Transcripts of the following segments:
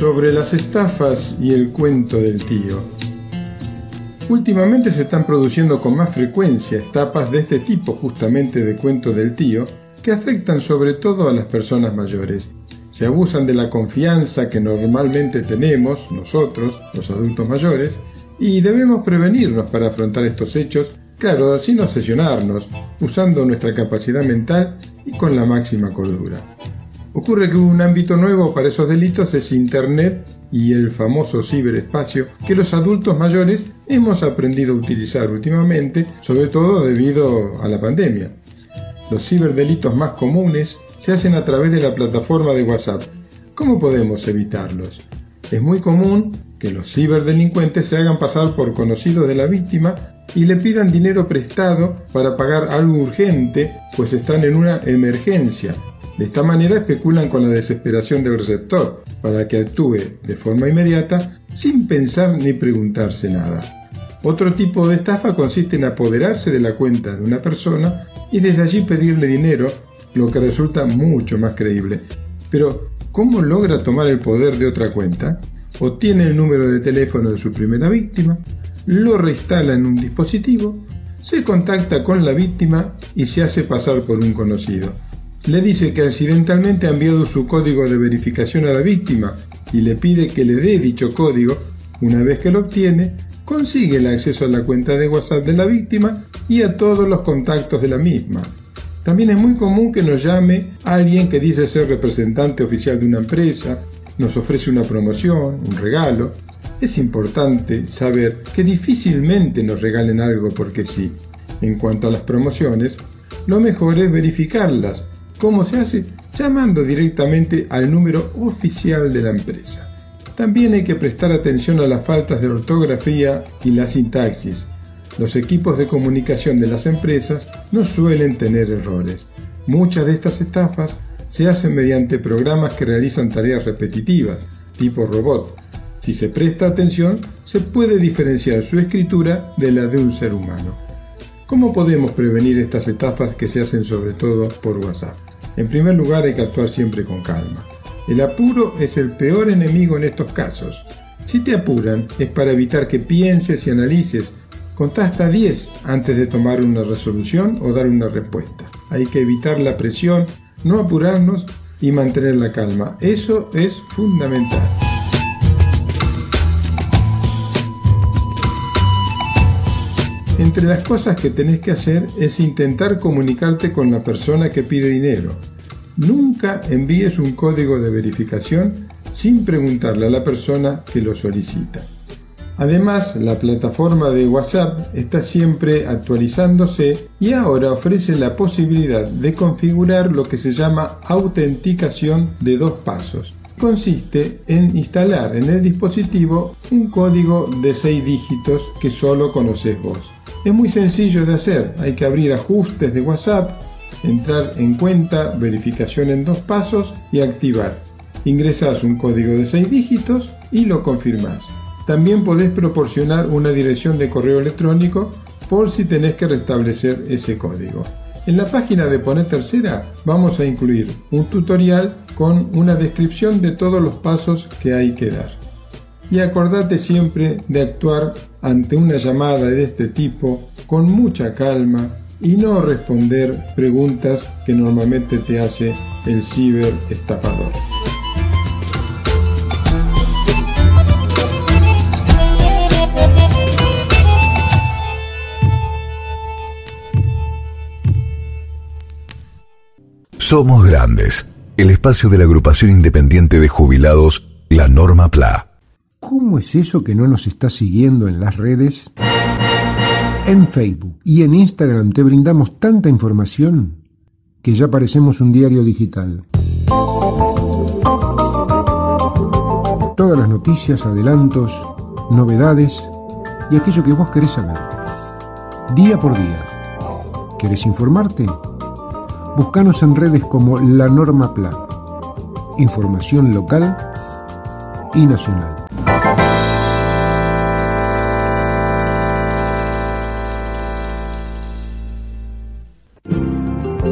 Sobre las estafas y el cuento del tío. Últimamente se están produciendo con más frecuencia estafas de este tipo, justamente de cuento del tío, que afectan sobre todo a las personas mayores. Se abusan de la confianza que normalmente tenemos nosotros, los adultos mayores, y debemos prevenirnos para afrontar estos hechos Claro, sin obsesionarnos, usando nuestra capacidad mental y con la máxima cordura. Ocurre que un ámbito nuevo para esos delitos es Internet y el famoso ciberespacio que los adultos mayores hemos aprendido a utilizar últimamente, sobre todo debido a la pandemia. Los ciberdelitos más comunes se hacen a través de la plataforma de WhatsApp. ¿Cómo podemos evitarlos? Es muy común que los ciberdelincuentes se hagan pasar por conocidos de la víctima y le pidan dinero prestado para pagar algo urgente, pues están en una emergencia. De esta manera especulan con la desesperación del receptor, para que actúe de forma inmediata sin pensar ni preguntarse nada. Otro tipo de estafa consiste en apoderarse de la cuenta de una persona y desde allí pedirle dinero, lo que resulta mucho más creíble. Pero, ¿cómo logra tomar el poder de otra cuenta? Obtiene el número de teléfono de su primera víctima, lo reinstala en un dispositivo, se contacta con la víctima y se hace pasar por un conocido. Le dice que accidentalmente ha enviado su código de verificación a la víctima y le pide que le dé dicho código. Una vez que lo obtiene, consigue el acceso a la cuenta de WhatsApp de la víctima y a todos los contactos de la misma. También es muy común que nos llame alguien que dice ser representante oficial de una empresa, nos ofrece una promoción, un regalo, es importante saber que difícilmente nos regalen algo porque sí. En cuanto a las promociones, lo mejor es verificarlas. ¿Cómo se hace? Llamando directamente al número oficial de la empresa. También hay que prestar atención a las faltas de ortografía y la sintaxis. Los equipos de comunicación de las empresas no suelen tener errores. Muchas de estas estafas se hacen mediante programas que realizan tareas repetitivas, tipo robot, si se presta atención, se puede diferenciar su escritura de la de un ser humano. ¿Cómo podemos prevenir estas estafas que se hacen sobre todo por WhatsApp? En primer lugar hay que actuar siempre con calma. El apuro es el peor enemigo en estos casos. Si te apuran es para evitar que pienses y analices. Contá hasta 10 antes de tomar una resolución o dar una respuesta. Hay que evitar la presión, no apurarnos y mantener la calma. Eso es fundamental. Entre las cosas que tenés que hacer es intentar comunicarte con la persona que pide dinero. Nunca envíes un código de verificación sin preguntarle a la persona que lo solicita. Además, la plataforma de WhatsApp está siempre actualizándose y ahora ofrece la posibilidad de configurar lo que se llama autenticación de dos pasos. Consiste en instalar en el dispositivo un código de seis dígitos que solo conoces vos. Es muy sencillo de hacer, hay que abrir ajustes de WhatsApp, entrar en cuenta, verificación en dos pasos y activar. Ingresas un código de 6 dígitos y lo confirmas. También podés proporcionar una dirección de correo electrónico por si tenés que restablecer ese código. En la página de Poner Tercera vamos a incluir un tutorial con una descripción de todos los pasos que hay que dar. Y acordate siempre de actuar ante una llamada de este tipo con mucha calma y no responder preguntas que normalmente te hace el ciberestafador. Somos Grandes, el espacio de la agrupación independiente de jubilados, la Norma PLA. ¿Cómo es eso que no nos estás siguiendo en las redes? En Facebook y en Instagram te brindamos tanta información que ya parecemos un diario digital. Todas las noticias, adelantos, novedades y aquello que vos querés saber. Día por día. ¿Querés informarte? Búscanos en redes como La Norma Plan. Información local y nacional.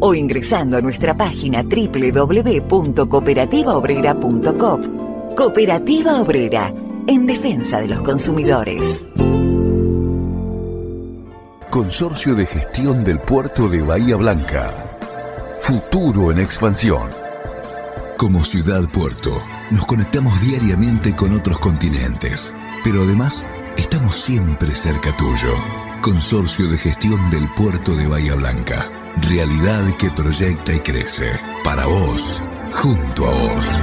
o ingresando a nuestra página www.cooperativaobrera.com. Cooperativa Obrera, en defensa de los consumidores. Consorcio de Gestión del Puerto de Bahía Blanca. Futuro en expansión. Como ciudad puerto, nos conectamos diariamente con otros continentes, pero además estamos siempre cerca tuyo. Consorcio de Gestión del Puerto de Bahía Blanca. Realidad que proyecta y crece. Para vos, junto a vos.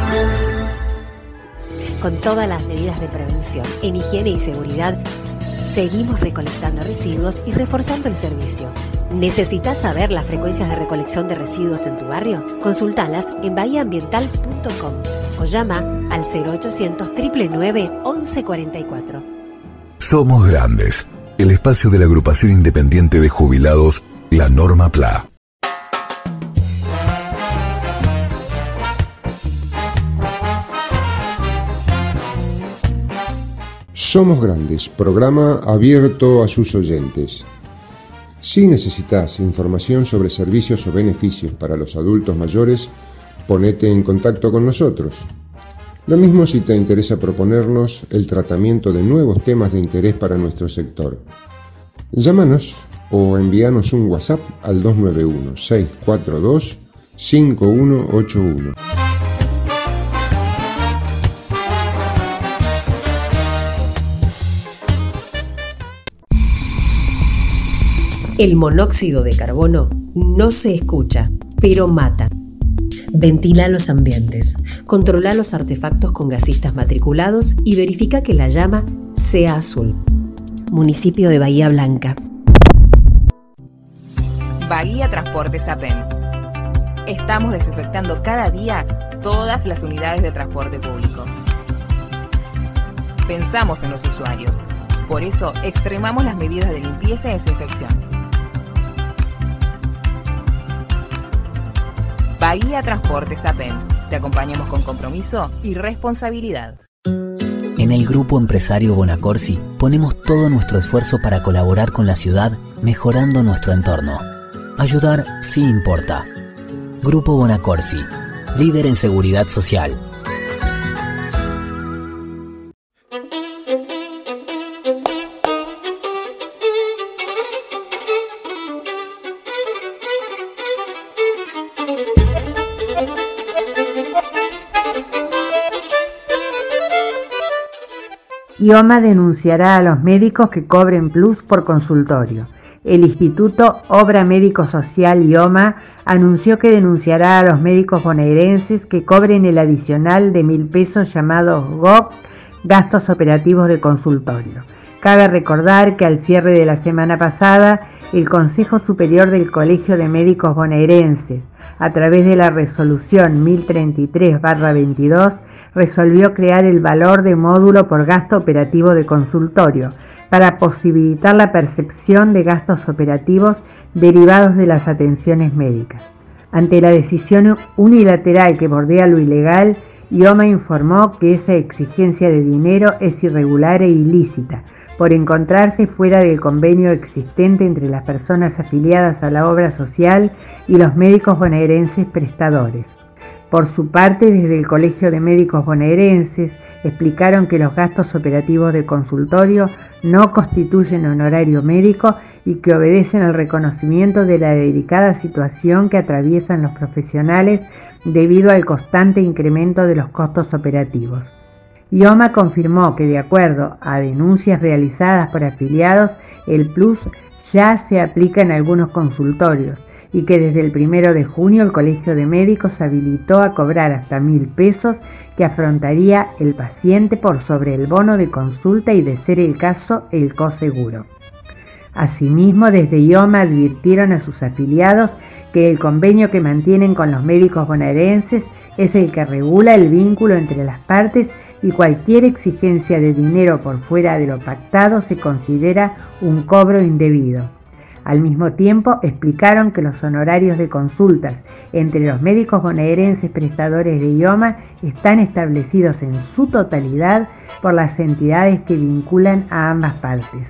Con todas las medidas de prevención en higiene y seguridad, seguimos recolectando residuos y reforzando el servicio. ¿Necesitas saber las frecuencias de recolección de residuos en tu barrio? Consultalas en bahiaambiental.com o llama al 0800 999 1144. Somos Grandes, el espacio de la agrupación independiente de jubilados, la Norma PLA. Somos Grandes, programa abierto a sus oyentes. Si necesitas información sobre servicios o beneficios para los adultos mayores, ponete en contacto con nosotros. Lo mismo si te interesa proponernos el tratamiento de nuevos temas de interés para nuestro sector. Llámanos o envíanos un WhatsApp al 291-642-5181. El monóxido de carbono no se escucha, pero mata. Ventila los ambientes, controla los artefactos con gasistas matriculados y verifica que la llama sea azul. Municipio de Bahía Blanca. Bahía Transporte Sapen. Estamos desinfectando cada día todas las unidades de transporte público. Pensamos en los usuarios. Por eso extremamos las medidas de limpieza y desinfección. Bahía Transporte Sapen. Te acompañamos con compromiso y responsabilidad. En el Grupo Empresario Bonacorsi ponemos todo nuestro esfuerzo para colaborar con la ciudad mejorando nuestro entorno. Ayudar sí importa. Grupo Bonacorsi, líder en seguridad social. IOMA denunciará a los médicos que cobren plus por consultorio. El Instituto Obra Médico Social IOMA anunció que denunciará a los médicos bonaerenses que cobren el adicional de mil pesos llamados GOC, gastos operativos de consultorio. Cabe recordar que al cierre de la semana pasada, el Consejo Superior del Colegio de Médicos Bonaerenses, a través de la resolución 1033-22, resolvió crear el valor de módulo por gasto operativo de consultorio para posibilitar la percepción de gastos operativos derivados de las atenciones médicas. Ante la decisión unilateral que bordea lo ilegal, IOMA informó que esa exigencia de dinero es irregular e ilícita, por encontrarse fuera del convenio existente entre las personas afiliadas a la obra social y los médicos bonaerenses prestadores. Por su parte, desde el Colegio de Médicos Bonaerenses explicaron que los gastos operativos de consultorio no constituyen honorario médico y que obedecen al reconocimiento de la delicada situación que atraviesan los profesionales debido al constante incremento de los costos operativos. IOMA confirmó que de acuerdo a denuncias realizadas por afiliados, el Plus ya se aplica en algunos consultorios y que desde el primero de junio el Colegio de Médicos habilitó a cobrar hasta mil pesos que afrontaría el paciente por sobre el bono de consulta y de ser el caso el coseguro. Asimismo, desde IOMA advirtieron a sus afiliados que el convenio que mantienen con los médicos bonaerenses es el que regula el vínculo entre las partes y cualquier exigencia de dinero por fuera de lo pactado se considera un cobro indebido. Al mismo tiempo, explicaron que los honorarios de consultas entre los médicos bonaerenses prestadores de IOMA están establecidos en su totalidad por las entidades que vinculan a ambas partes.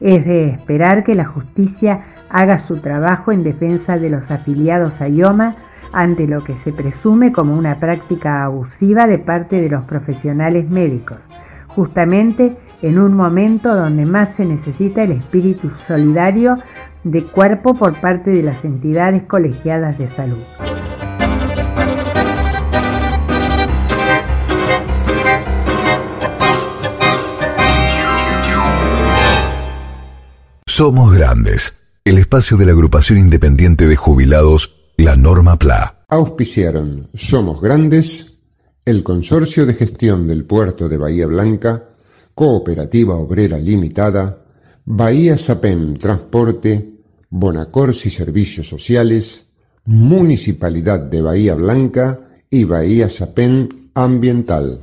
Es de esperar que la justicia haga su trabajo en defensa de los afiliados a IOMA ante lo que se presume como una práctica abusiva de parte de los profesionales médicos, justamente en un momento donde más se necesita el espíritu solidario de cuerpo por parte de las entidades colegiadas de salud. Somos Grandes, el espacio de la agrupación independiente de jubilados la norma PLA. Auspiciaron Somos Grandes, el Consorcio de Gestión del Puerto de Bahía Blanca, Cooperativa Obrera Limitada, Bahía Sapem Transporte, Bonacorsi Servicios Sociales, Municipalidad de Bahía Blanca y Bahía Sapem Ambiental.